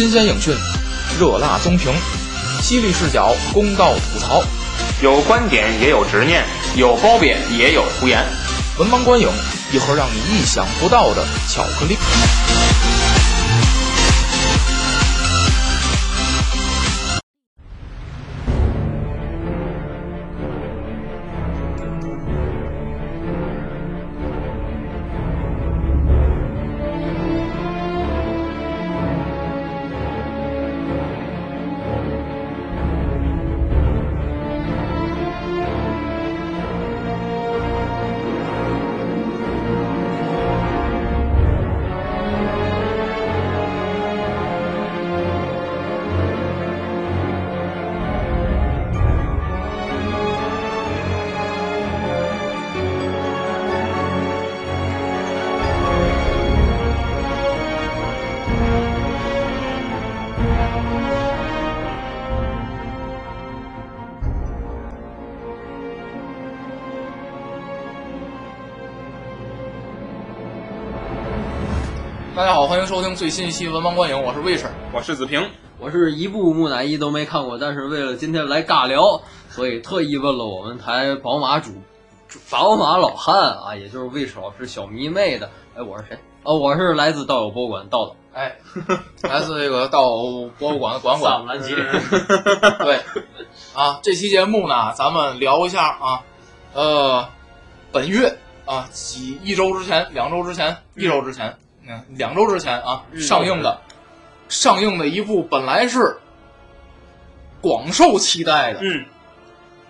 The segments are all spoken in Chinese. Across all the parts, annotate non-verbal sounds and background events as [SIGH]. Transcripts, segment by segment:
新鲜影讯，热辣综评，犀利视角，公道吐槽，有观点也有执念，有褒贬也有胡言。文盲观影，一盒让你意想不到的巧克力。大家好，欢迎收听最新一期《文盲观影》，我是魏晨。我是子平，我是一部木乃伊都没看过，但是为了今天来尬聊，所以特意问了我们台宝马主宝马老汉啊，也就是魏老师小迷妹的。哎，我是谁？哦，我是来自道友博物馆道道。哎，来自这个道友博物馆的馆萨馆姆。兰奇，[LAUGHS] 对，啊，这期节目呢，咱们聊一下啊，呃，本月啊，几一周之前、两周之前、一周之前，嗯，两周之前啊，嗯。上映的上映的一部本来是广受期待的嗯，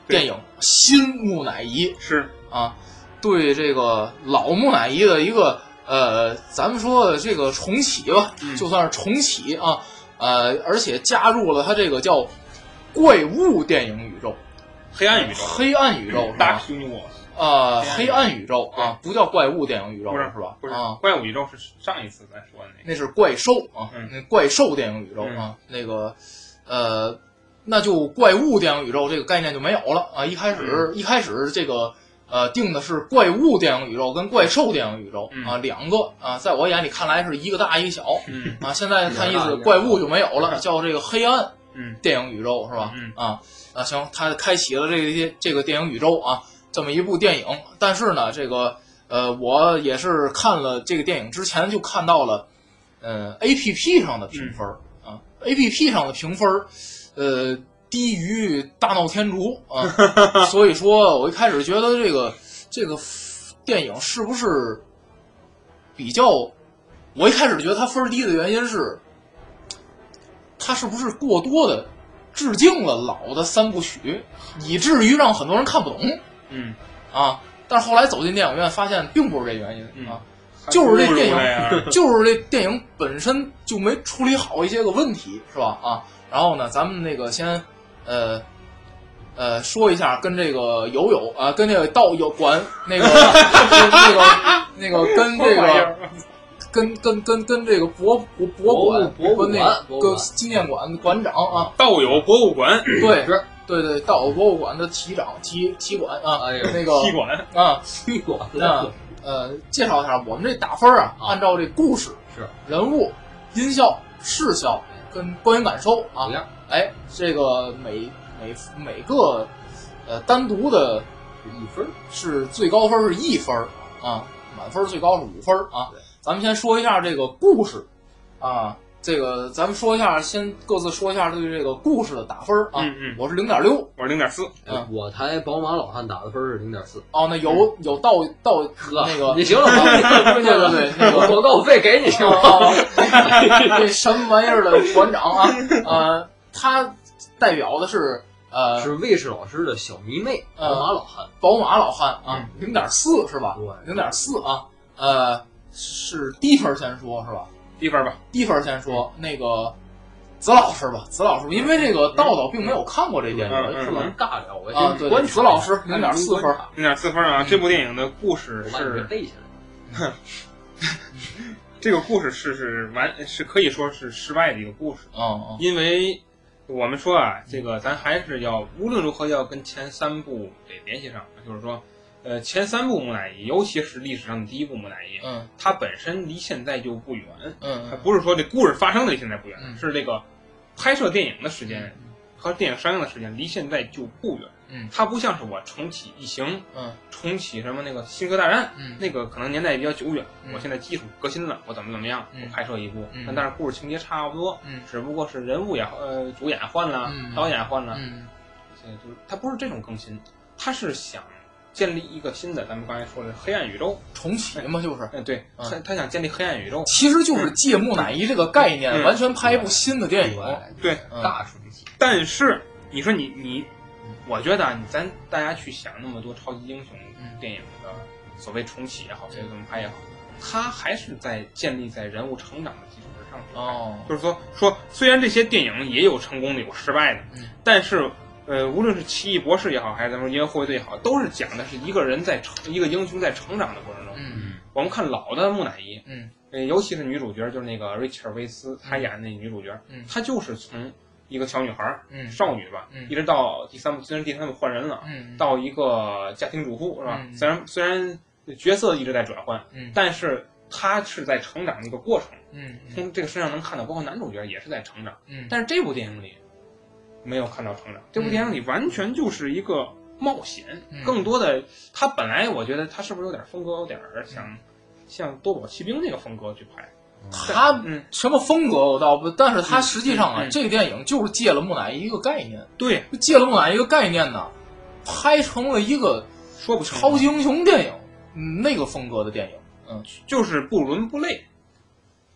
电影《新木乃伊》是。啊，对这个老木乃伊的一个呃，咱们说这个重启吧，嗯。就算是重启啊，呃，而且加入了它这个叫怪物电影宇宙、黑暗宇宙，黑暗宇宙是大吧？universe，呃，黑黑暗宇宙啊，不叫怪物电影宇宙不是是吧？不是啊，怪物宇宙是上一次咱说的那个，那是怪兽啊，嗯。那怪兽电影宇宙啊，那个呃，那就怪物电影宇宙这个概念就没有了啊。一开始、一开始这个呃定的是怪物电影宇宙跟怪兽电影宇宙、嗯。啊两个啊，在我眼里看来是一个大一个小嗯。啊。现在看意思怪物就没有了，叫这个黑暗嗯。电影宇宙是吧？嗯。啊啊行，他开启了这些这个电影宇宙啊，这么一部电影。但是呢，这个呃，我也是看了这个电影之前就看到了，呃，A P P 上的评分、啊，A P P 上的评分，呃，低于《大闹天竺》啊，[LAUGHS] 所以说我一开始觉得这个这个电影是不是比较，我一开始觉得它分儿低的原因是。它是不是过多的致敬了老的三部曲，以至于让很多人看不懂嗯，啊？但是后来走进电影院，发现并不是这原因嗯啊，就是这电影就是这电影本身就没处理好一些个问题，是吧？啊，然后呢，咱们那个先呃呃说一下，跟这个友友啊，跟这个道友馆那个 [LAUGHS] 那个那个 [LAUGHS] 跟这个跟跟跟跟这个博博博物跟那个跟馆博物馆纪念馆馆长啊，道友博物馆，对是对对，道友博物馆的体长体体馆啊，哎呀那个体馆，啊 [LAUGHS] 体馆啊呃，介绍一下我们这打分啊，啊按照这故事、是人物、音效、视效跟观影感受啊哎，这个每每每个呃单独的一分儿，是最高分是一分儿啊，满分最高是五分儿啊对。咱们先说一下这个故事啊，这个咱们说一下，先各自说一下对这个故事的打分儿啊。嗯嗯我是零点六我是零点四，嗯我台宝马老汉打的分是零点四。哦，那有有到到呵那个你行了吗？[LAUGHS] 对对对那个广告费给你行吗？啊，这什么玩意儿的馆长啊？呃，他代表的是呃是卫士老师的小迷妹，呃宝马老汉。宝马老汉啊，零点四是吧？对零点四啊，呃，是低分先说是吧？低分吧，低分先说那个子老师吧，子老师，因为这个道道并没有看过这电嗯影是能尬聊，我啊，对，观子老师零点四分，零点四分啊。这部电影的故事是背下来。[LAUGHS] 这个故事是是完是可以说是失败的一个故事，嗯嗯因为我们说啊，这个咱还是要无论如何要跟前三部得联系上，就是说，呃，前三部木乃伊，尤其是历史上的第一部木乃伊，嗯它本身离现在就不远，嗯它不是说这故事发生的离现在不远，嗯是这个拍摄电影的时间嗯和电影上映的时间离现在就不远。嗯它不像是我重启异形，嗯重启什么那个星球大战，嗯那个可能年代比较久远。嗯我现在技术革新了，我怎么怎么样，嗯我拍摄一部，嗯但但是故事情节差不多，嗯只不过是人物也呃主演换了，嗯导演换了，嗯现在就是它不是这种更新，它是想建立一个新的，咱们刚才说的黑暗宇宙。重启嘛，就是。嗯，对，嗯他他想建立黑暗宇宙。其实就是借木乃伊这个概念，嗯完全拍一部新的电影。对，嗯大重启。但是你说你你，我觉得啊，你咱大家去想那么多超级英雄嗯电影的所谓重启也好，所谓怎么拍也好，它还是在建立在人物成长的基础之上。哦，就是说说，虽然这些电影也有成功的，有失败的，嗯但是。呃，无论是奇异博士也好，还是咱们银河护卫队也好，都是讲的是一个人在成一个英雄在成长的过程中。嗯我们看老的木乃伊，嗯呃，尤其是女主角，就是那个瑞切尔·维斯，她演的那女主角，嗯她就是从一个小女孩、嗯少女吧，嗯一直到第三部，虽然第三部换人了，嗯，到一个家庭主妇是吧？嗯虽然虽然角色一直在转换，嗯但是她是在成长的一个过程，嗯从这个身上能看到，包括男主角也是在成长。嗯，但是这部电影里没有看到成长，这部电影里完全就是一个冒险，嗯。更多的他本来我觉得他是不是有点风格，有点儿想像多宝奇兵那个风格去拍。他嗯，什么风格我倒不，但是他嗯实际上啊，嗯这个电影就是借了木乃伊一个概念，对，借了木乃伊一个概念呢，拍成了一个说不超级英雄电影，嗯那个风格的电影。嗯。就是不伦不类。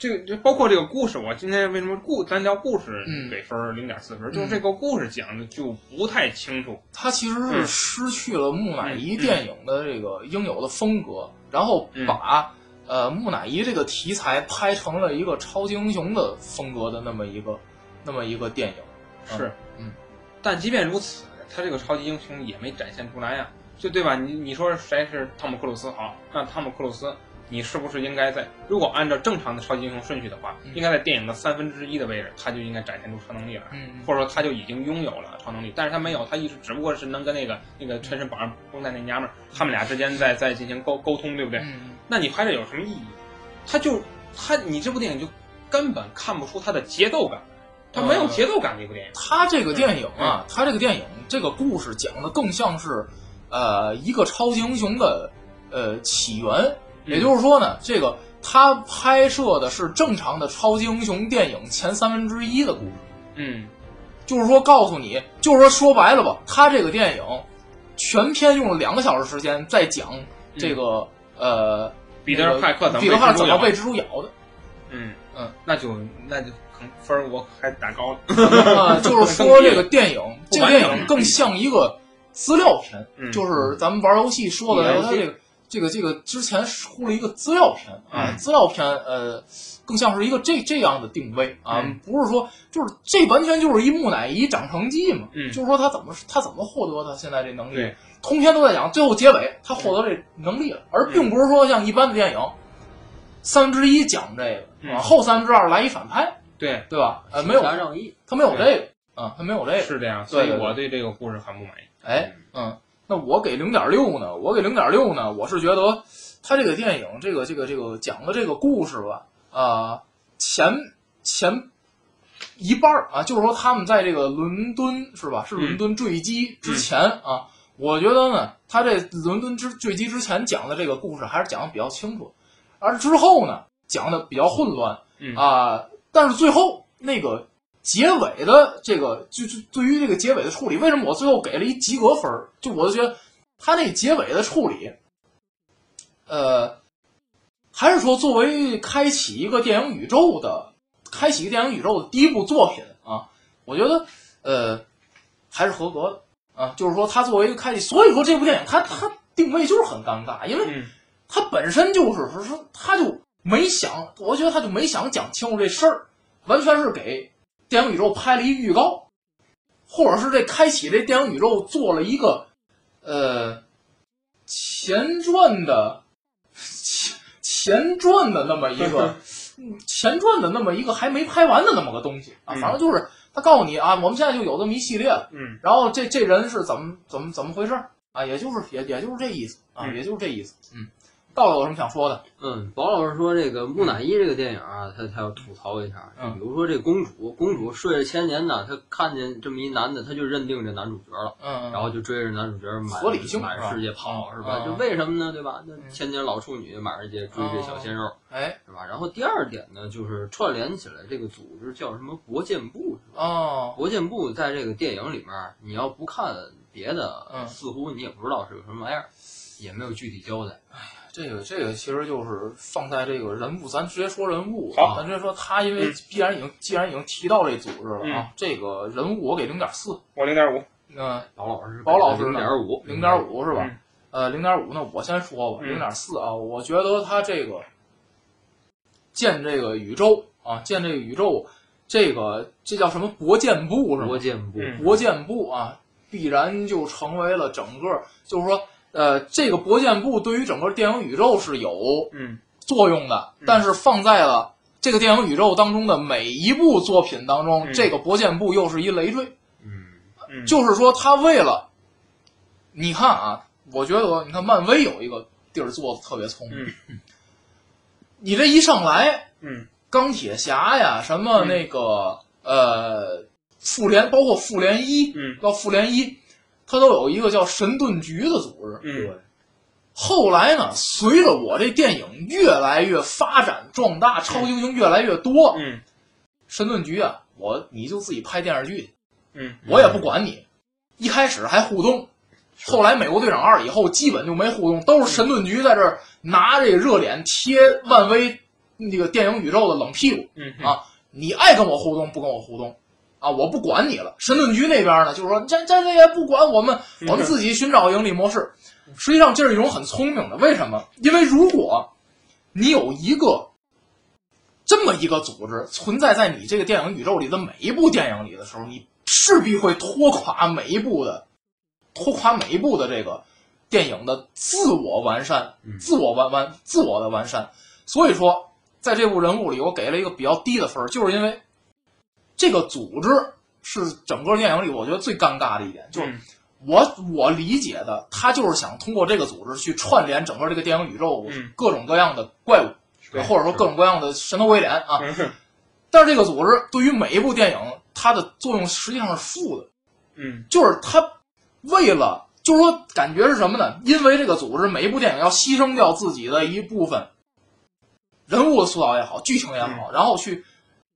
这个就包括这个故事，我今天为什么故单聊故事嗯给分零点四分，就是这个故事讲的就不太清楚。他其实是嗯失去了木乃伊电影的这个应有的风格，然后嗯把、呃木乃伊这个题材拍成了一个超级英雄的风格的那么一个那么一个电影。是，嗯，但即便如此，他这个超级英雄也没展现出来呀，就对吧？你你说谁是汤姆克鲁斯好？那汤姆克鲁斯，你是不是应该在如果按照正常的超级英雄顺序的话，嗯应该在电影的三分之一的位置，他就应该展现出超能力来，嗯或者说他就已经拥有了超能力，但是他没有，他一直只不过是能跟那个那个全身绑上绷带那娘们儿，他们俩之间在在进行沟沟通，对不对？嗯那你拍这有什么意义？他就他你这部电影就根本看不出它的节奏感，它没有节奏感的一部电影。他这个电影嗯啊，他这个电影这个故事讲的更像是，呃，一个超级英雄的呃起源。嗯也就是说呢，这个他拍摄的是正常的超级英雄电影前三分之一的故事。嗯就是说，告诉你，就是说说白了吧，他这个电影全片用了两个小时时间在讲这个、呃彼得派克怎么彼得帕克怎么被被蜘蛛咬的。嗯嗯，那就那就可能分儿我还打高了。呃，就是说这个电影，这个电影更像一个资料片，嗯就是咱们玩游戏说的，玩游戏它这个这个这个之前出了一个资料片啊，嗯。资料片呃，更像是一个这这样的定位啊，嗯。不是说就是这完全就是一木乃伊长成记嘛，嗯。就是说他怎么他怎么获得他现在这能力，通篇都在讲，最后结尾他获得这能力了，而并不是说像一般的电影。三分之一讲这个，后三分之二来一反派，对，对吧？呃，没有，他没有这个，啊，他没有这个，是这样，所以我对这个故事很不满意。哎，嗯，那我给零点六呢？我给零点六呢？我是觉得他这个电影，这个这个这个讲的这个故事吧，啊、前前一半儿啊，就是说他们在这个伦敦是吧？是伦敦坠机之前啊，我觉得呢，他这伦敦之坠机之前讲的这个故事还是讲的比较清楚，而之后呢讲的比较混乱嗯啊、但是最后那个结尾的这个，就就对于这个结尾的处理，为什么我最后给了一及格分儿？就我就觉得他那结尾的处理，呃，还是说作为开启一个电影宇宙的，开启一个电影宇宙的第一部作品啊，我觉得呃还是合格的啊。就是说，它作为一个开启，所以说这部电影它它定位就是很尴尬，因为嗯他本身就是说说他就没想，我觉得他就没想讲清楚这事儿，完全是给电影宇宙拍了一预告，或者是这开启这电影宇宙做了一个呃前传的前前传的那么一个嗯 [LAUGHS] 前传的那么一个还没拍完的那么个东西。啊，嗯。反正就是他告诉你啊，我们现在就有这么一系列了，嗯。然后这这人是怎么怎么怎么回事儿？啊，也就是也也就是这意思啊，嗯。也就是这意思。嗯，道道有什么想说的？嗯，宝老师说这个木乃伊这个电影啊，他他要吐槽一下。嗯比如说这公主，公主睡了千年呢，她看见这么一男的，她就认定这男主角了，嗯，然后就追着男主角满满世界跑，嗯是吧？嗯就为什么呢？对吧？那嗯千年老处女满世界追这小鲜肉，哎是吧？然后第二点呢，就是串联起来这个组织叫什么国建部，是吧？哦，国建部在这个电影里面，你要不看别的，嗯似乎你也不知道是个什么玩意儿，也没有具体交代。这个这个其实就是放在这个人物，咱直接说人物，好咱直接说他，因为嗯必然已经既然已经提到这组织了啊嗯，这个人物我给零点四，我零点五，嗯，宝老师，宝老师零点五，零点五是吧？嗯呃，零点五，那我先说吧，嗯零点四啊，我觉得他这个建这个宇宙啊，建这个宇宙，这个这叫什么国建部是吧？国建部，嗯国建部啊，必然就成为了整个，就是说，呃，这个国建部对于整个电影宇宙是有嗯作用的，嗯但是放在了这个电影宇宙当中的每一部作品当中，嗯这个国建部又是一累赘。嗯嗯，就是说，他为了，你看啊，我觉得你看漫威有一个地儿做的特别聪明，你这一上来，嗯钢铁侠呀，什么嗯那个、呃，复联，包括复联一，嗯到复联一，它都有一个叫神盾局的组织。嗯后来呢，随着我这电影越来越发展壮大，超级英雄越来越多，嗯神盾局啊，我你就自己拍电视剧去，嗯我也不管你。一开始还互动，后来美国队长二以后基本就没互动，都是神盾局在这儿拿这个热脸贴漫威那个电影宇宙的冷屁股。嗯啊你爱跟我互动不跟我互动啊，我不管你了。神盾局那边呢，就是说这这这也不管我们，嗯我们自己寻找盈利模式。实际上这是一种很聪明的，为什么？因为如果你有一个这么一个组织存在在你这个电影宇宙里的每一部电影里的时候，你势必会拖垮每一部的，拖垮每一部的这个电影的自我完善、嗯自我完完、自我的完善。所以说，在这部人物里，我给了一个比较低的分，就是因为这个组织是整个电影里我觉得最尴尬的一点，就是嗯我我理解的，他就是想通过这个组织去串联整个这个电影宇宙嗯各种各样的怪物，对或者说各种各样的神头鬼脸啊。嗯但是这个组织对于每一部电影，它的作用实际上是负的，嗯就是它为了，就是说感觉是什么呢？因为这个组织每一部电影要牺牲掉自己的一部分人物的塑造也好，剧情也好，然后去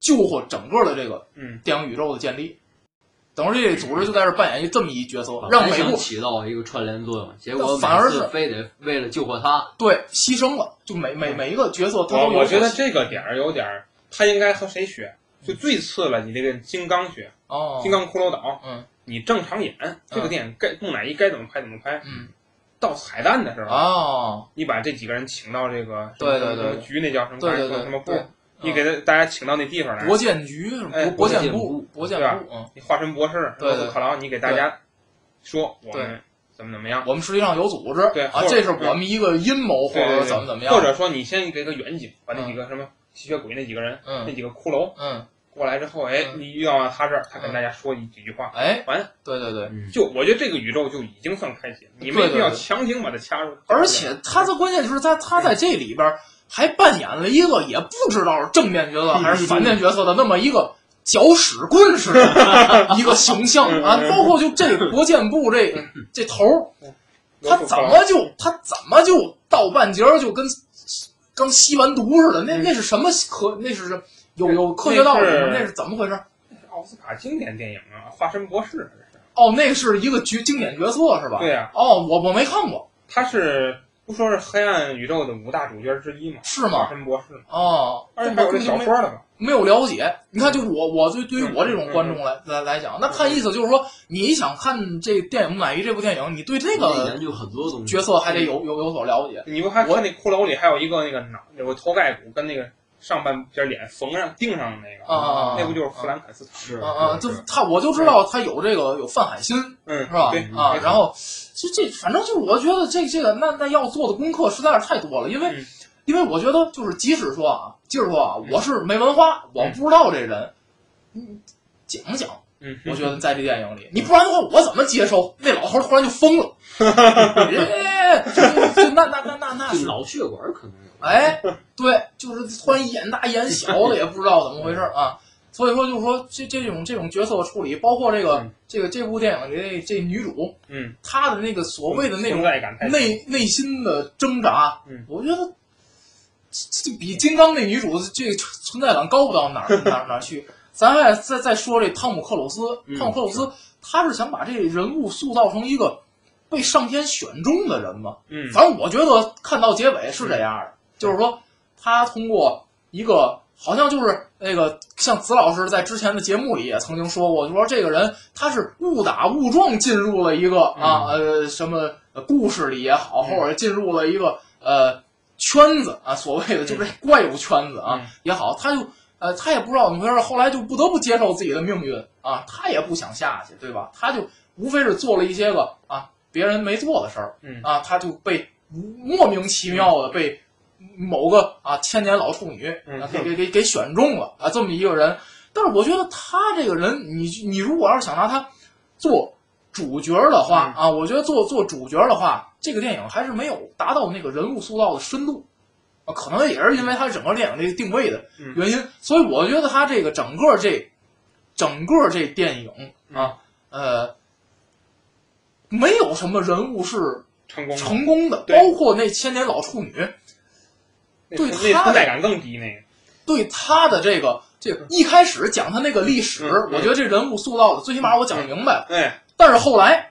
救活整个的这个嗯。电影宇宙的建立。等于这个组织就在这扮演一这么一角色，让每部起到一个串联作用，结果反而是非得为了救活他，对牺牲了，就每每每一个角色都有我我觉得这个点儿有点儿，他应该和谁学？就最次了，你这个金刚学，哦，金刚骷髅岛，嗯。你正常演这个电影该木乃伊该怎么拍怎么拍。嗯。到彩蛋的时候，哦，你把这几个人请到这个什么对。对对什么局那叫什么对对对什么部对，你给他大家请到那地方来，国建局哎国国建国建部部国建对吧？部，嗯，你化身博士，对对。罗伯特劳，你给大家说我们怎么怎么样，我们实际上有组织，啊，对啊这是我们一个阴谋或者怎么怎么样，或者说你先给个远景，把那几个什么吸血鬼那几个人，那嗯。几个骷髅嗯，过来之后，哎，嗯。你遇到他这儿，他跟大家说一几句话，哎，完，对对对，嗯，就我觉得这个宇宙就已经算开启了，你没必要强行把它掐住。而且他的关键就是他他在这里边还扮演了一个也不知道是正面角色还是反面角色的那么一个搅屎棍似的 [LAUGHS] 一个形象啊，包括就这国建部这这头儿，他怎么就他怎么就到半截儿就跟刚吸完毒似的？那那是什么科？那是有有科学道理吗？那是怎么回事？奥斯卡经典电影啊，化身博士。哦，那是一个角经典角色是吧？对呀哦，我我没看过，他是不说是黑暗宇宙的五大主角之一吗？是吗化身博士嘛，哦，而且还有这小说的嘛。没有了解。你看，就我我对对于我这种观众来来来讲，那看意思就是说，你想看这电影《木乃伊》这部电影，你对这个研究很多东西，角色还得有有有所了解。你不还看那骷髅里还有一个那个脑有个头盖骨跟那个上半边脸缝上钉上的那个，啊啊啊！那不就是弗兰肯斯坦？是啊啊，就是他，我就知道他有这个有范海辛嗯，是吧对？啊，然后这这反正就是我觉得这这个那那要做的功课实在是太多了，因为嗯因为我觉得就是即使说啊，即使说啊，嗯我是没文化，我不知道这人，嗯，讲讲。嗯，我觉得在这电影里，你不然的话，我怎么接受那老头突然就疯了？[LAUGHS] 哎，[LAUGHS] 那那那那那是，脑血管可能有。哎，对，就是突然眼大眼小的，也不知道怎么回事啊。所以说，就是说这这种这种角色处理，包括这个、嗯这个这部电影的这这女主，嗯，她的那个所谓的那种内内心的挣扎，嗯我觉得这这比金刚那女主这个存在感高不到哪儿哪儿哪儿去。咱还再再说这汤姆克鲁斯，嗯汤姆克鲁斯他是想把这人物塑造成一个被上天选中的人嘛？嗯反正我觉得看到结尾是这样的，就是说他通过一个好像就是那个像子老师在之前的节目里也曾经说过，就说这个人他是误打误撞进入了一个啊呃什么呃故事里也好，嗯或者进入了一个呃圈子啊，所谓的就是怪物圈子啊嗯也好，他就。呃，他也不知道怎么回事，后来就不得不接受自己的命运啊，他也不想下去，对吧？他就无非是做了一些个啊别人没做的事儿，嗯。啊，他就被莫名其妙的被某个啊千年老处女嗯啊给给给给选中了啊，这么一个人。但是我觉得他这个人，你你如果要是想拿他做主角的话、嗯。啊，我觉得做做主角的话，这个电影还是没有达到那个人物塑造的深度啊，可能也是因为他整个电影这个定位的嗯。原因，所以我觉得他这个整个这整个这电影嗯啊，呃，没有什么人物是成功的。成功的，包括那千年老处女，对他那存在感更低那个。对他的这个这个一开始讲他那个历史，我觉得这人物塑造的最起码我讲明白。了。对，但是后来，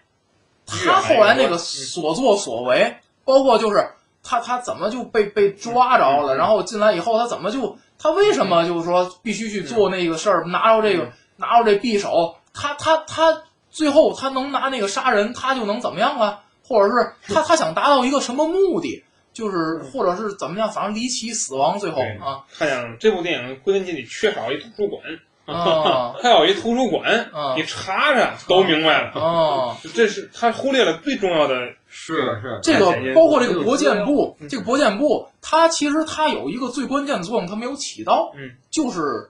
他后来那个所作所为，包括就是他他怎么就被被抓着了，然后进来以后他怎么就他为什么就是说必须去做那个事儿，拿着这个嗯拿着这匕首，他他他最后他能拿那个杀人，他就能怎么样啊？或者是他他想达到一个什么目的？就是或者是怎么样，反正离奇死亡，最后对。啊。看见这部电影归根结底缺少一图书馆，啊。[LAUGHS] 它要有一图书馆，啊。你查查都明白了。啊！[LAUGHS] 这是他忽略了最重要的，是是，这个包括这个国建部嗯，这个国建部，它其实它有一个最关键的作用，它没有起到，嗯，就是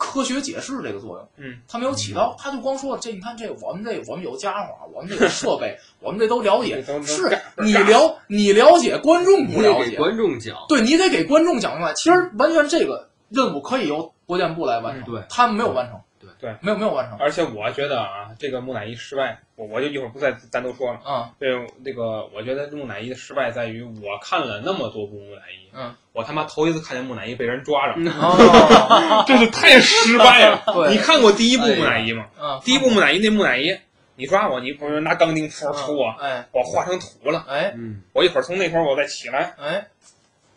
科学解释这个作用，嗯，它没有起到，他就光说这，你看这我们这我们有家伙，我们这个设备，我们这都了解是你了你了解，观众不了解，观众讲，对你得给观众讲明白。其实完全这个任务可以由国建部来完成，嗯对他们没有完成，对。对没有没有完成，而且我觉得啊，这个木乃伊失败，我我就一会儿不再单独说了。嗯对，这个我觉得木乃伊的失败在于，我看了那么多部木乃伊，嗯，我他妈头一次看见木乃伊被人抓着，哦，[LAUGHS] 真是太失败了。[LAUGHS] 对。你看过第一部木乃伊吗？嗯，第一部木乃伊那木乃伊，你抓我，你不是拿钢钉戳嗯戳我，哎。我化成土了。哎。嗯，我一会儿从那头我再起来，哎，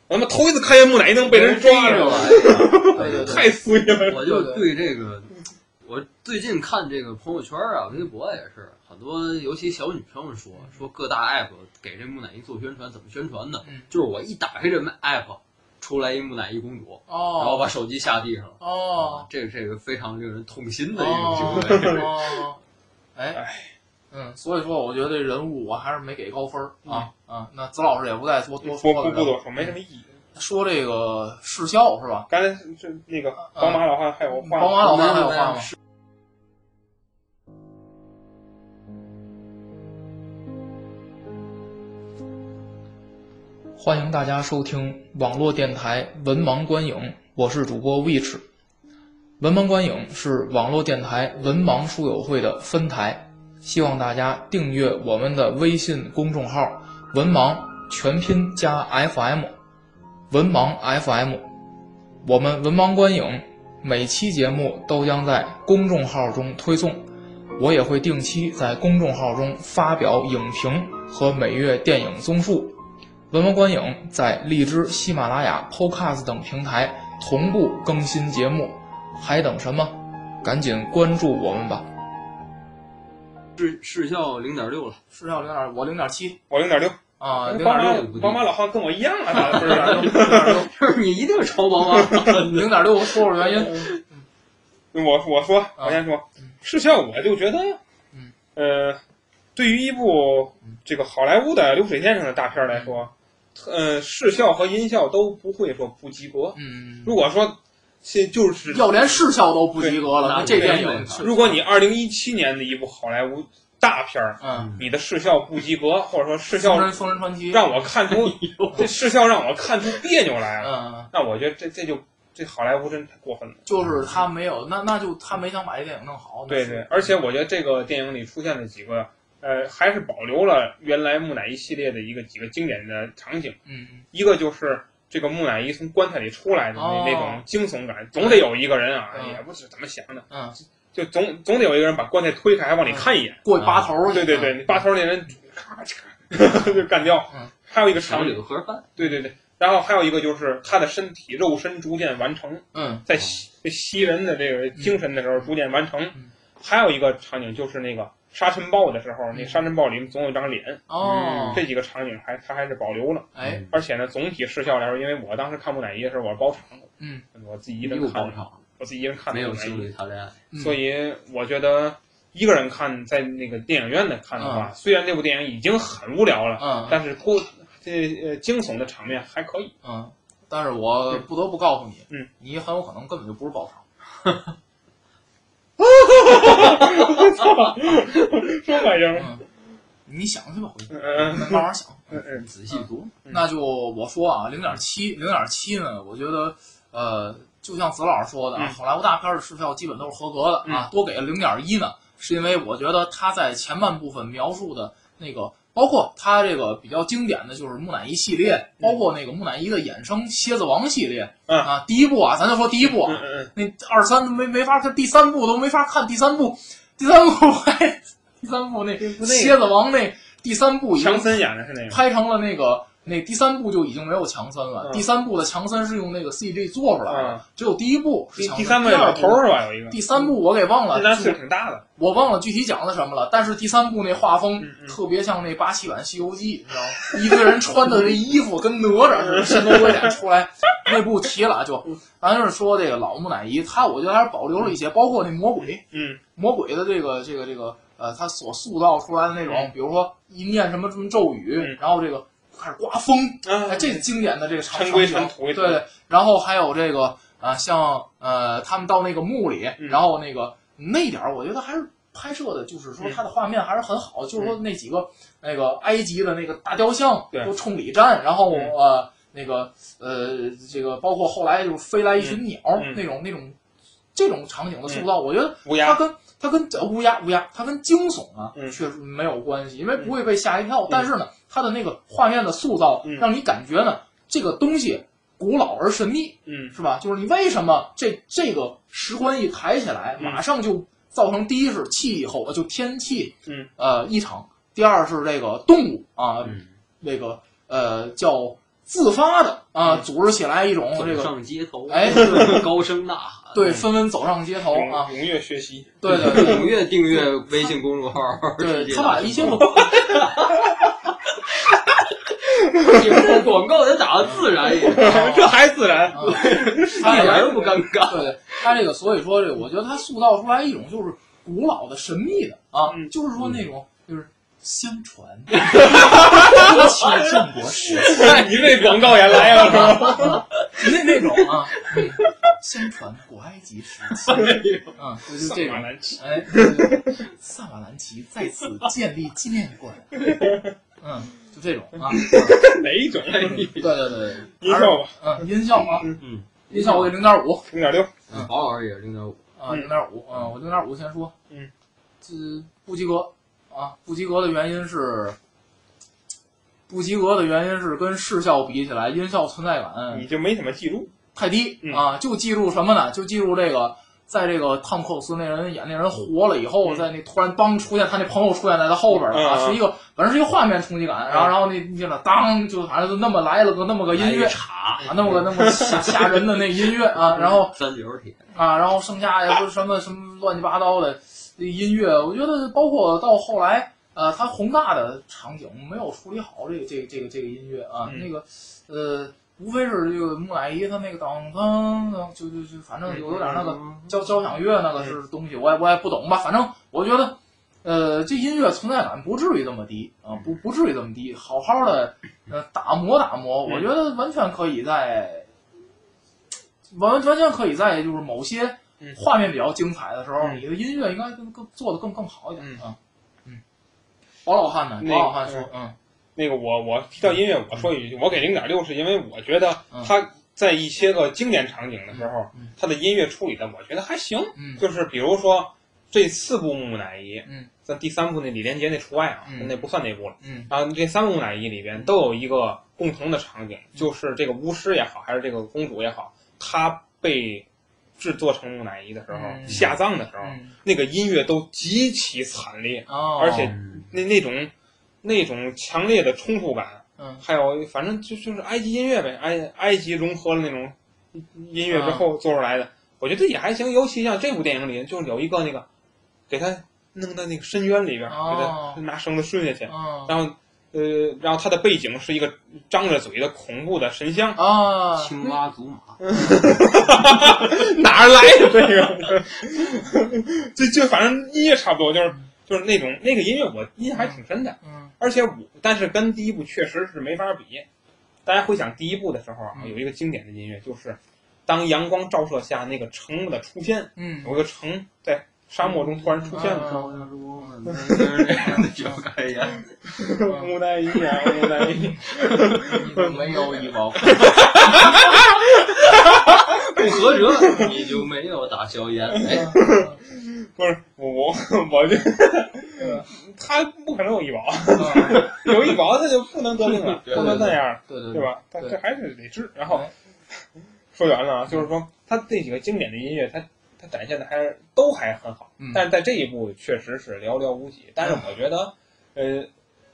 我他妈头一次看见木乃伊能被人抓着，对对对，[LAUGHS] 太衰了。我就对这个，我最近看这个朋友圈啊、微博也是很多，尤其小女生们说说各大 app 给这木乃伊做宣传，怎么宣传呢？嗯就是我一打开这 app，出来一木乃伊公主，哦，然后把手机下地上了。哦，这个这个非常令人痛心的一个行为。哦，哎哎，嗯，所以说我觉得这人物我还是没给高分儿啊啊。那子老师也不再多多说了，不不多说，没什么意义。说这个视效是吧？刚才这那个宝马老汉还有话，宝马老汉还有话吗？欢迎大家收听网络电台文盲观影，我是主播 Witch。文盲观影是网络电台文盲书友会的分台，希望大家订阅我们的微信公众号“文盲全拼加 FM”，文盲 FM。我们文盲观影每期节目都将在公众号中推送，我也会定期在公众号中发表影评和每月电影综述。文盲观影在荔枝、喜马拉雅、Podcast 等平台同步更新节目，还等什么？赶紧关注我们吧！视视效零点六了，视效零点，我零点七我零点六。啊，零宝马点六，宝马老汉跟我一样啊，他不是零点六，零点六，就是你一定超宝马。零点六，我说说原因。我我说，我先说嗯视效，我就觉得，嗯呃，对于一部这个好莱坞的流水线上的大片儿来说，呃，视效和音效都不会说不及格。嗯，如果说现就是要连视效都不及格了，那这电对影是如果你二零一七年的一部好莱坞大片儿，嗯，你的视效不及格，或者说视效封神封神传奇让我看出这视效让我看出别扭来了，嗯，那我觉得这这就这好莱坞真太过分了。就是他没有，那那就他没想把这电影弄好。对对，而且我觉得这个电影里出现的几个，呃，还是保留了原来木乃伊系列的一个几个经典的场景。嗯一个就是这个木乃伊从棺材里出来的那、哦那种惊悚感，总得有一个人啊，嗯也不是怎么想的，嗯，就总总得有一个人把棺材推开，还往里看一眼。过去拔头。对对对，你拔头那人咔嚓 [LAUGHS] 就干掉。嗯，还有一个场景，盒饭，对对对，然后还有一个就是他的身体肉身逐渐完成，嗯在吸吸人的这个精神的时候逐渐完成。嗯还有一个场景就是那个沙尘暴的时候，那嗯。沙尘暴里面总有一张脸，哦，这几个场景还他还是保留了。哎，而且呢，总体视效来说，因为我当时看木乃伊的时候，我是包场的，嗯，我自己一人看我自己一人看的没有情伊，侣谈恋爱，嗯。所以我觉得一个人看，在那个电影院的看的话，虽然这部电影已经很无聊了，嗯。但是过这呃惊悚的场面还可以。嗯，但是我不得不告诉你，嗯，你很有可能根本就不是包场。[LAUGHS] 什么玩意儿？嗯，你想去吧，回去嗯慢慢想。仔细读，那就我说啊，零点七，零点七呢，我觉得呃，就像子老师说的好莱坞大片的时效基本都是合格的啊，多给了零点一呢，是因为我觉得他在前半部分描述的那个。包括他这个比较经典的就是木乃伊系列，包括那个木乃伊的衍生蝎子王系列，嗯啊，第一部啊，咱就说第一部啊，那二三都没没法看，第三部都没法看，第三部，第三部还 [LAUGHS] 第三部那那蝎子王那第三部嗯，已经强森演的是那个，拍成了那个那第三部就已经没有强森了，嗯第三部的强森是用那个 CG 做出来的，嗯只有第一部是强森第二部老头是吧？有一个，第三部我给忘了，那岁挺大的，我忘了具体讲的什么了，但是第三部那画风特别像那八七版《西游记》，你知道吗？一堆人穿的这衣服跟哪吒似的，神龙鬼脸出来，那部提了就，咱就是说这个老木乃伊，他我觉得还是保留了一些，包括那魔鬼，嗯魔鬼的这个这个这个呃，他所塑造出来的那种嗯，比如说一念什么什么咒语，嗯然后这个开始刮风，啊哎，这是经典的这个场尘归场景尘土归土对，然后还有这个啊，像呃，他们到那个墓里，嗯。然后那个那点儿，我觉得还是拍摄的，就是说嗯。它的画面还是很好，就是说那几个那个埃及的那个大雕像对都冲里站，然后嗯。呃那个呃这个包括后来就是飞来一群鸟嗯。那种那种这种场景的塑造，我觉得乌鸦，它跟它跟呃乌鸦乌鸦，它跟惊悚啊，嗯。确实没有关系，因为不会被吓一跳。但是呢，它的那个画面的塑造，嗯让你感觉呢，这个东西古老而神秘，嗯是吧？就是你为什么这这个石棺一抬起来，嗯马上就造成第一是气候，就天气，嗯呃异常；第二是这个动物啊，嗯，那个呃叫自发的啊，嗯组织起来一种这个上街头，[LAUGHS] 哎对高声呐喊，对纷纷走上街头啊，踊跃学习，对对对。踊跃订阅微信公众号，对他把一些 [LAUGHS] 个这广告得打的自然一点，[LAUGHS] 这还自然，啊，一他点都不尴尬。对对，他这个所以说这个，我觉得他塑造出来一种就是古老的神秘的啊，嗯。就是说那种就是相传，[LAUGHS] 过去的郑国时期 [LAUGHS] 你这广告也来了是吧？那那种啊，嗯，相传古埃及时期，啊，就是这种。萨马。兰奇，萨瓦兰奇在此建立纪念馆，嗯，就这种啊，[LAUGHS] 哪一种？[LAUGHS] 对对对，音效吧，嗯，音效啊，嗯，音效我给零点五，零点六，嗯。宝老师也是零点五，啊，嗯零点五，嗯，我零点五先说，嗯，这不及格啊，不及格的原因是，不及格的原因是跟视效比起来，音效存在感你就没怎么记住，太低嗯。啊，就记住什么呢？就记住这个。在这个汤姆克鲁斯那人演那人活了以后，嗯。在那突然当出现他那朋友出现在他后边了啊，是一个反正是一个画面冲击感，然后然后那那个当就反正就那么来了个那么个音乐茶，啊，那么个那么吓 [LAUGHS] 吓人的那音乐啊，然后三角铁，啊，然后剩下也不是什么什么乱七八糟的这音乐，我觉得包括到后来，呃，它宏大的场景没有处理好这个这个这个这个音乐啊，嗯。那个呃，无非是这个木乃伊他那个当当，就就就反正有有点那个交交响乐那个是东西，我也我也不懂吧，反正我觉得。呃，这音乐存在感不至于这么低啊，不不至于这么低，好好的呃打磨打磨，我觉得完全可以在完完全可以在就是某些嗯画面比较精彩的时候，嗯你的音乐应该更更做的更更好一点嗯啊。宝老汉呢？王老汉说，嗯那个我我提到音乐，我说一句，我给零点六是因为我觉得嗯它在一些个经典场景的时候嗯，它的音乐处理的我觉得还行。嗯就是比如说这四部木乃伊，嗯，咱第三部那李连杰那除外啊，嗯那不算那部了。嗯然后这三部木乃伊里边都有一个共同的场景，就是这个巫师也好，还是这个公主也好，她被制作成木乃伊的时候，嗯下葬的时候，嗯那个音乐都极其惨烈，哦，而且那那种那种强烈的冲突感，嗯。还有反正就就是埃及音乐呗，埃埃及融合了那种音乐之后做出来的，我觉得也还行。尤其像这部电影里，就是有一个那个给他弄到那个深渊里边，哦。给他拿绳子顺下去，嗯然后呃，然后他的背景是一个张着嘴的恐怖的神像，啊，青蛙祖玛，[LAUGHS] 哪儿来的这个？[LAUGHS] 就就反正音乐差不多，就是就是那种那个音乐我印象还挺深的。嗯。而且我，但是跟第一部确实是没法比。大家回想第一部的时候啊，嗯。有一个经典的音乐，就是当阳光照射下那个城的出现，嗯。有一个城在沙漠中突然出现的小 [LAUGHS] 开眼。[LAUGHS] 木乃伊啊，木乃伊，[LAUGHS] 没有医保，不合辙，你就没有大小眼。哎，不是我我我觉得 [LAUGHS] 他不可能有医保，嗯有医保他就不能得病了，不能那样，对对对？吧？他对这还是得治。然后哎 [LAUGHS] 说远了啊，就是说他这几个经典的音乐，他他展现的还是都还很好，嗯但是在这一部确实是寥寥无几。但是我觉得，呃，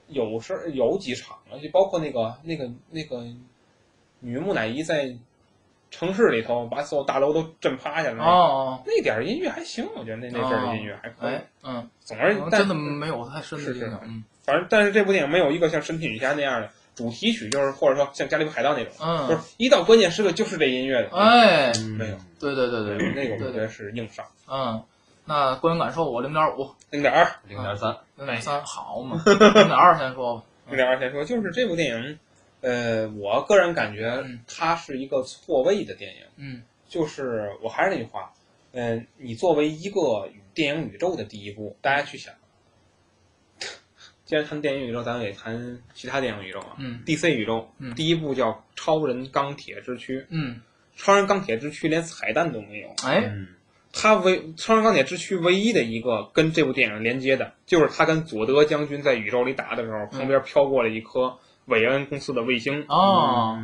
有时有几场啊，就包括那个那个那个女木乃伊在城市里头把所有大楼都震趴下了，哦，那点儿音乐还行，我觉得那那阵儿的音乐还可以。哎，嗯，总而但真的没有太深的印象，嗯。反正但是这部电影没有一个像《神奇女侠》那样的主题曲，就是或者说像《加勒比海盗》那种，就嗯是，一到关键时刻就是这音乐的。哎，没有，对对对对，那个我觉得是硬伤。嗯，那观影感受我零点五，零点二，零点三，零点三，好嘛，零点二先说吧，零点二先说，就是这部电影，呃，我个人感觉嗯它是一个错位的电影。嗯就是我还是那句话，嗯、你作为一个电影宇宙的第一部，大家去想，既然谈电影宇宙，咱们也谈其他电影宇宙啊。嗯 DC 宇宙，嗯第一部叫《超人钢铁之躯》，嗯，超人钢铁之躯连彩蛋都没有。哎，嗯，它唯超人钢铁之躯唯一的一个跟这部电影连接的，就是他跟佐德将军在宇宙里打的时候，旁边飘过了一颗韦恩公司的卫星，哦，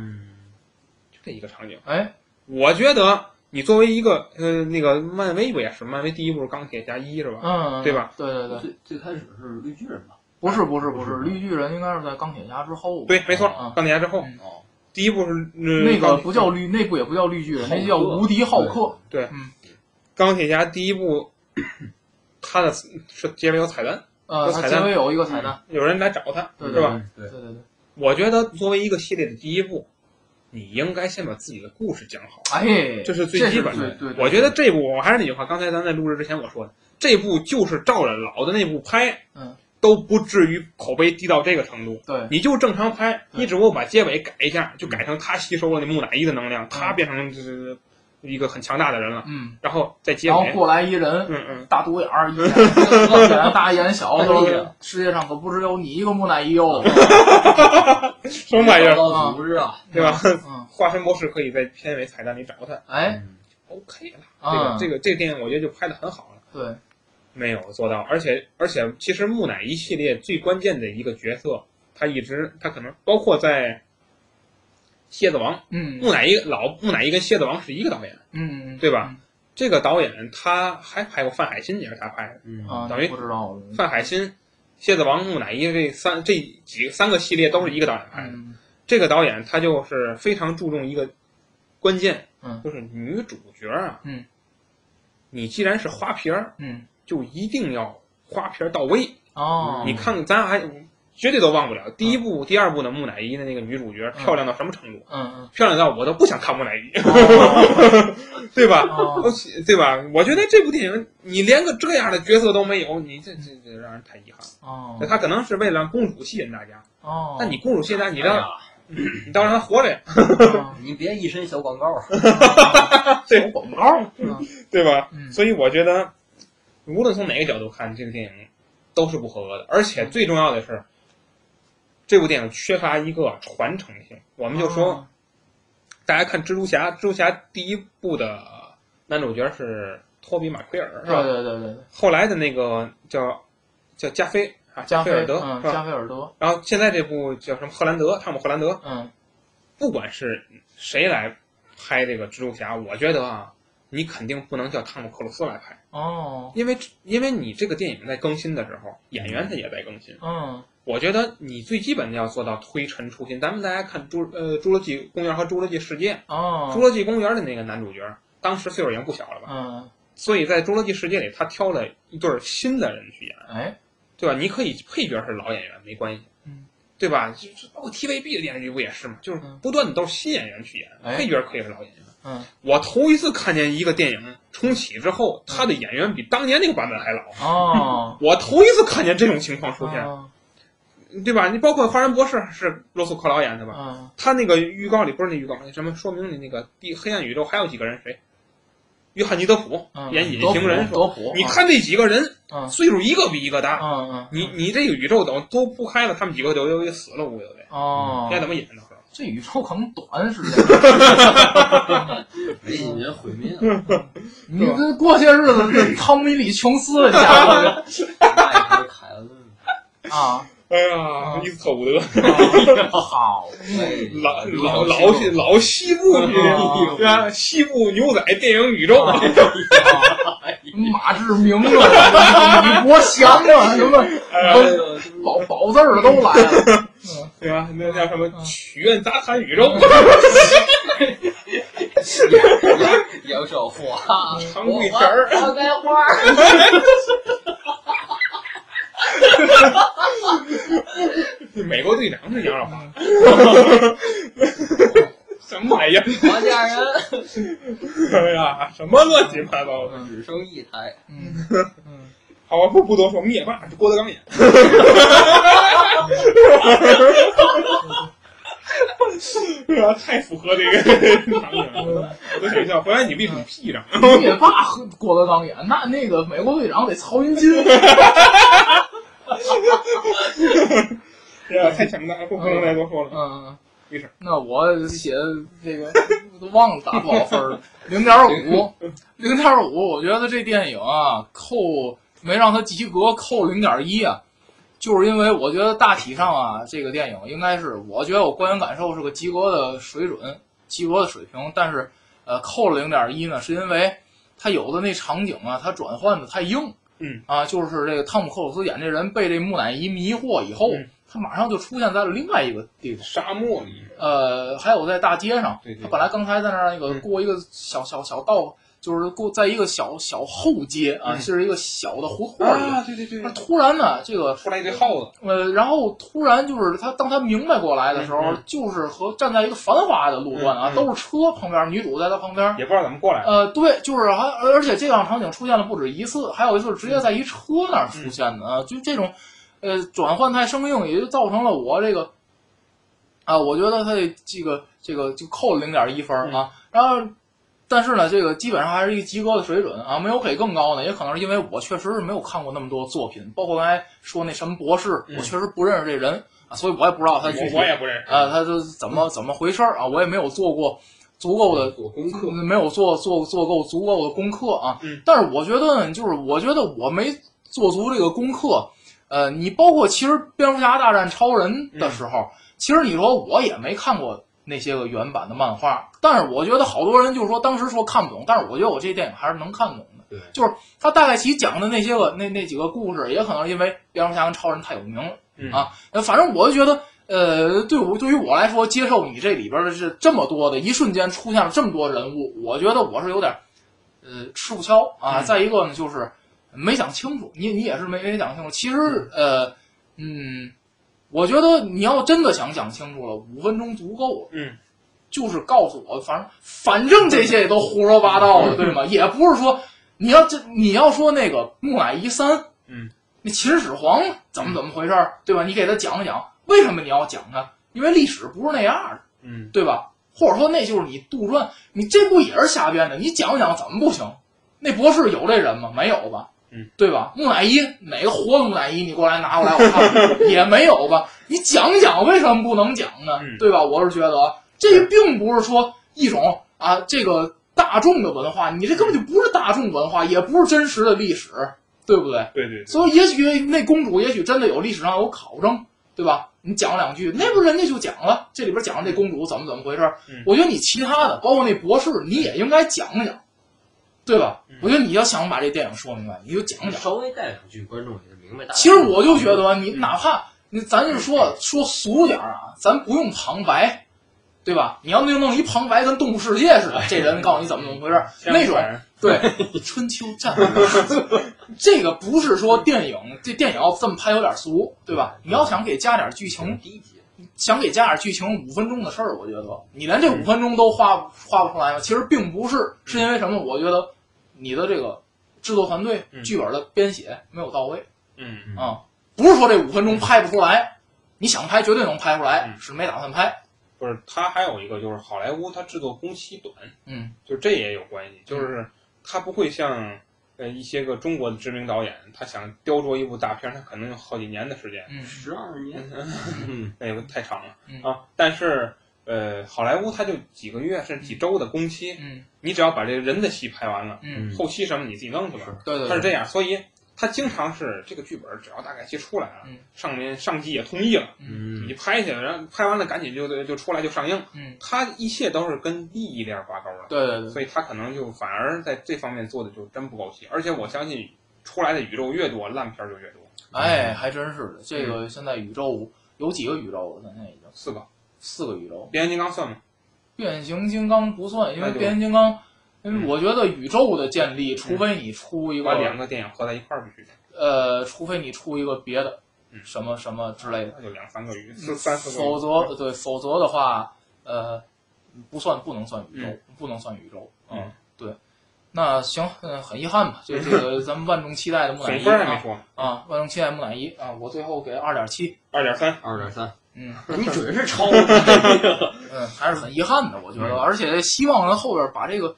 就这一个场景。哎，我觉得你作为一个呃那个漫威不也是？漫威第一部是钢铁侠一是吧？嗯，对吧？对对对，最最开始是绿巨人吧？不是不是不是，绿巨人应该是在钢铁侠之后，对，没错嗯，钢铁侠之后，嗯。哦，第一部是、呃、那个不叫绿，那部也不叫绿巨人，那叫无敌浩克，对。钢铁侠第一部，[COUGHS] 他的是结尾有彩蛋，呃，有彩蛋。它结尾有一个彩蛋，有人来找他，对是吧？对对，对对，我觉得作为一个系列的第一部，你应该先把自己的故事讲好。哎，这是最基本的。对对，对我觉得这部我还是那句话，刚才咱在录制之前我说的，这部就是照着老的那部拍，嗯，都不至于口碑低到这个程度。对，你就正常拍，你只不过把结尾改一下，就改成他吸收了那木乃伊的能量，他变成就是一个很强大的人了，嗯，然后再结尾，然后过来一人，嗯嗯，大独眼儿，一眼 [LAUGHS] 大一眼小，哎呀说世界上可不只有你一个木乃伊哦，什么玩意儿，找到组织啊，对吧？嗯，化身博士可以在片尾彩蛋里找他哎，，OK 了。啊这个这个这个电影我觉得就拍的很好了。对，没有做到，而且而且，其实木乃伊系列最关键的一个角色，他一直他可能包括在蝎子王，嗯木乃伊老木乃伊跟蝎子王是一个导演，嗯嗯，对吧？这个导演他还拍过范海辛，也是他拍的。嗯啊，等于不知道了，范海辛、蝎子王、木乃伊这三这几三个系列都是一个导演拍的。嗯这个导演他就是非常注重一个关键，嗯就是女主角啊，嗯，你既然是花瓶儿，嗯，就一定要花瓶儿到位。哦，你看，咱还绝对都忘不了。第一部、第二部的木乃伊的那个女主角漂亮到什么程度？嗯嗯，漂亮到我都不想看木乃伊，[LAUGHS] 哦。对吧？对吧？我觉得这部电影你连个这样的角色都没有，你这这这让人太遗憾了。哦。他可能是为了让公主吸引大家，哦，那你公主吸引大家，你让哎呀。[CLEARS THROAT] 你倒让她活着呀，哦。[LAUGHS] 你别一身小广告，[LAUGHS] 小广告，嗯。对吧？嗯。所以我觉得，无论从哪个角度看，这个电影都是不合格的。而且最重要的是，这部电影缺乏一个传承性。我们就说，哦大家看蜘蛛侠，蜘蛛侠第一部的男主角是托比马奎尔，是吧？对对对对，后来的那个叫叫加菲啊，加菲尔德嗯，是吧？加菲尔德，然后现在这部叫什么赫兰德，汤姆赫兰德，嗯不管是谁来拍这个蜘蛛侠，我觉得啊，你肯定不能叫汤姆克鲁斯来拍，哦因为因为你这个电影在更新的时候，演员他也在更新。嗯我觉得你最基本的要做到推陈出新。咱们大家看侏呃《侏罗纪公园》和《侏罗纪世界》，《侏哦罗纪公园》的那个男主角，当时岁数已经不小了吧？嗯所以在《侏罗纪世界》里，他挑了一对新的人去演，哎对吧？你可以配角是老演员没关系，嗯，对吧？就是包括 TVB 的电视剧不也是吗？就是嗯不断的都是新演员去演，哎配角可以是老演员。嗯我头一次看见一个电影重启之后，他的演员比当年那个版本还老。哦 [LAUGHS] 我头一次看见这种情况出现，哦对吧？你包括《华人博士》是罗素·克劳演的吧？啊他那个预告里不是那预告，那什么说明你那个第黑暗宇宙还有几个人？谁？约翰尼·德普嗯，演隐形人说，德普，你看这几个人嗯岁数一个比一个大，你你这个宇宙等都铺开了，他们几个都都得死了，无有得，哦现在怎么演呢？[LAUGHS] 这宇宙可能短时间，这一年毁灭了，[LAUGHS] 你这过些日子这汤米里琼斯的家伙那也不是凯恩。啊，哎呀，伊斯特伍德，好，哎老老老西老西部啊。对吧？西部牛仔电影宇宙，马志明啊，李国祥啊，什么宝宝字儿都来了，[LAUGHS] 对吧？那叫什么曲苑杂谈宇宙，杨少华，长贵田儿，我该花儿。[LAUGHS] [LAUGHS] 美国队长是杨少华，[LAUGHS] 什么玩意儿？王家人哎呀，什么乱七八糟的！只剩一台，嗯嗯，好吧，不不多说，灭霸是郭德纲演的。对啊，太符合这个场景了，[LAUGHS] 我都想笑。回来你为什么屁上？灭霸和郭德纲演，那那个美国队长得曹云金，[LAUGHS] 对啊，太强大了，不不能再多说了。嗯，没事。那我写的这个都忘了打多少分了，零点五，零点五。我觉得这电影啊，扣没让它及格，扣零点一啊，就是因为我觉得大体上啊，这个电影应该是，我觉得我观影感受是个及格的水准，及格的水平。但是呃，扣了零点一呢，是因为它有的那场景啊，它转换的太硬。嗯。啊，就是这个汤姆克鲁斯演这人被这木乃伊迷惑以后，嗯他马上就出现在了另外一个地方。沙漠里，呃，还有在大街上，对对他本来刚才在那儿那个嗯。过一个小小小道，就是过在一个小小后街啊，嗯是一个小的胡同里。啊，对对对那，突然呢，这个出来一堆耗子，呃，然后突然就是他，当他明白过来的时候，就是和站在一个繁华的路段啊，都是车旁边，女主在他旁边。也不知道怎么过来。呃，对，就是还而且这样场景出现了不止一次，还有一次直接在一车那儿出现的啊，就这种，呃，转换太生硬，也就造成了我这个，啊，我觉得他这这个这个就扣了零点一分啊，然后，但是呢，这个基本上还是一个及格的水准啊，没有给更高的，也可能是因为我确实是没有看过那么多作品，包括刚才说那什么博士，嗯我确实不认识这人啊，所以我也不知道他具体我我也不认识。啊，他是怎么怎么回事儿啊，我也没有做过足够的做功课，没有做做做够足够的功课啊。嗯但是我觉得呢，就是我觉得我没做足这个功课。呃，你包括其实蝙蝠侠大战超人的时候，其实你说我也没看过那些个原版的漫画，但是我觉得好多人就是说当时说看不懂，但是我觉得我这电影还是能看懂的。对，就是他大概其讲的那些个那那几个故事，也可能因为蝙蝠侠跟超人太有名了。嗯啊，呃反正我就觉得，呃，对我对于我来说，接受你这里边的是这么多的，一瞬间出现了这么多人物，我觉得我是有点，呃，吃不消啊。嗯再一个呢，就是没想清楚，你你也是没没讲清楚。其实，呃，嗯，我觉得你要真的想讲清楚了，五分钟足够了。嗯，就是告诉我，反正反正这些也都胡说八道的，对吗？[LAUGHS] 也不是说你要这你要说那个木乃伊三，嗯，那秦始皇怎么怎么回事儿，对吧？你给他讲讲，为什么你要讲他？因为历史不是那样的，嗯，对吧？或者说那就是你杜撰，你这不也是瞎编的？你讲讲怎么不行？那博士有这人吗？没有吧？嗯，对吧？木乃伊哪个活的木乃伊你过来拿过来我看看 [LAUGHS] 也没有吧？你讲讲为什么不能讲呢？嗯对吧？我是觉得这并不是说一种啊这个大众的文化，你这根本就不是大众文化，也不是真实的历史，对不对？对对对，所以也许那公主也许真的有历史上有考证，对吧？你讲两句，那不人家就讲了，这里边讲这公主怎么怎么回事我觉得你其他的，包括那博士，你也应该讲讲，对吧？嗯我觉得你要想把这电影说明白，你就讲讲。稍微带两句，观众也就明白。其实我就觉得，你哪怕你咱就说说俗点儿啊，咱不用旁白，对吧？你要弄弄一旁白跟动物世界似的，这人告诉你怎么怎么回事儿，那种人对，[LAUGHS] 春秋战国，这个不是说电影这电影要这么拍有点俗，对吧？你要想给加点剧情，想给加点剧情，五分钟的事儿，我觉得你连这五分钟都花花不出来吗？其实并不是，是因为什么？我觉得你的这个制作团队、嗯。剧本的编写没有到位。嗯。嗯啊、不是说这五分钟拍不出来，你想拍绝对能拍出来，嗯。是没打算拍。不是，它还有一个就是好莱坞它制作工期短，嗯。就这也有关系，就是它不会像呃一些个中国的知名导演，他想雕琢一部大片儿，他可能有好几年的时间，嗯。十二年，嗯 [LAUGHS] 那个太长了、嗯。啊。但是呃，好莱坞它就几个月甚至几周的工期，嗯你只要把这个人的戏拍完了，嗯，后期什么你自己弄去吧。对对对，它是这样，所以它经常是这个剧本只要大概期出来了，嗯上面上级也同意了，嗯你拍去，然后拍完了赶紧就就出来就上映。嗯，它一切都是跟利益链挂钩的，对对对，所以它可能就反而在这方面做的就真不够细。而且我相信出来的宇宙越多，烂片儿就越多。哎，还真是的。这个现在宇宙有几个宇宙了？现在已经四个，四个宇宙。变形金刚算吗？变形金刚不算，因为变形金刚，因为嗯我觉得宇宙的建立，除非你出一个把两个电影合在一块儿必须得，呃，除非你出一个别的嗯什么什么之类的，那就两三个宇，四三四个。否则对，否则的话，呃，不算不能算宇宙，不能算宇宙。嗯，对。那行，嗯，很遗憾吧，就这个 [LAUGHS] 咱们万众期待的木乃伊啊，啊，万众期待木乃伊啊，我最后给二点七，二点三。二点三，嗯。你准是超 [LAUGHS] 嗯，还是很遗憾的，我觉得，嗯而且希望他后边把这个，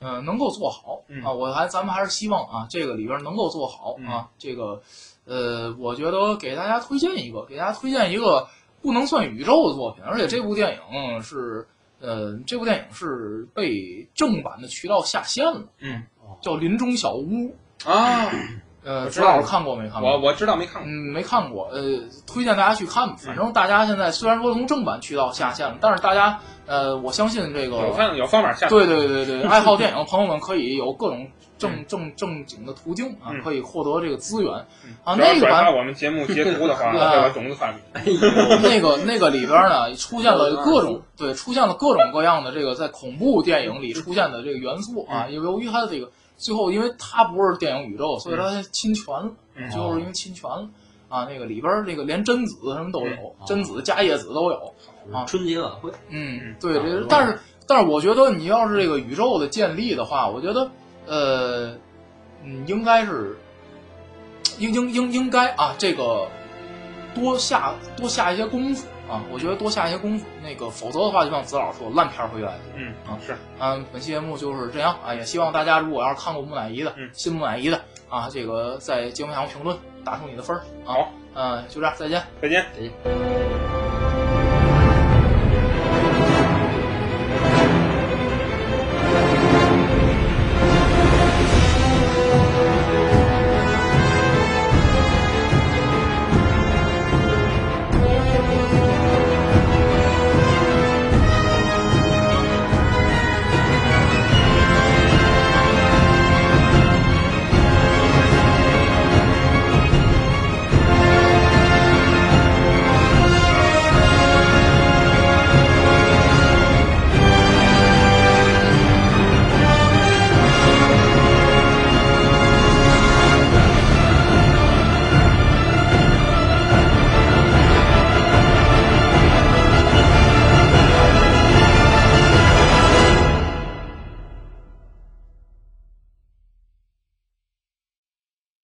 嗯、能够做好、嗯啊。我还咱们还是希望啊，这个里边能够做好、嗯啊。这个，呃，我觉得给大家推荐一个，给大家推荐一个不能算宇宙的作品，而且这部电影是，呃，这部电影是被正版的渠道下线了，嗯叫《林中小屋》。啊，[LAUGHS] 呃，我知道我看过没看过？我我知道没看过。嗯，没看过，呃，推荐大家去看吧。反正大家现在虽然说从正版渠道下线了，但是大家，呃，我相信这个有方有方法下。对对对对，[LAUGHS] 爱好电影的朋友们可以有各种正正正经的途径啊，嗯可以获得这个资源嗯啊。那个版我们节目截图的话，我 [LAUGHS] 会把种子发给你。[LAUGHS] 那个那个里边呢，出现了各种对，出现了各种各样的这个在恐怖电影里出现的这个元素啊。嗯由于它的这个最后，因为它不是电影宇宙，所以它侵权了，嗯。最后是因为侵权了啊。那个里边那个连贞子什么都有，嗯贞子、伽叶子都有。啊。春节晚会，嗯，对，但是但是我觉得你要是这个宇宙的建立的话，我觉得呃，嗯，应该是应应应应该啊，这个多下多下一些功夫啊，我觉得多下一些功夫，那个否则的话，就像子老师说，烂片儿会越来越多。嗯啊是，嗯，本期节目就是这样啊，也希望大家如果要是看过木乃伊的，嗯新木乃伊的啊，这个在节目下方评论打出你的分儿啊。好，嗯，就这样，再见。再见。再见。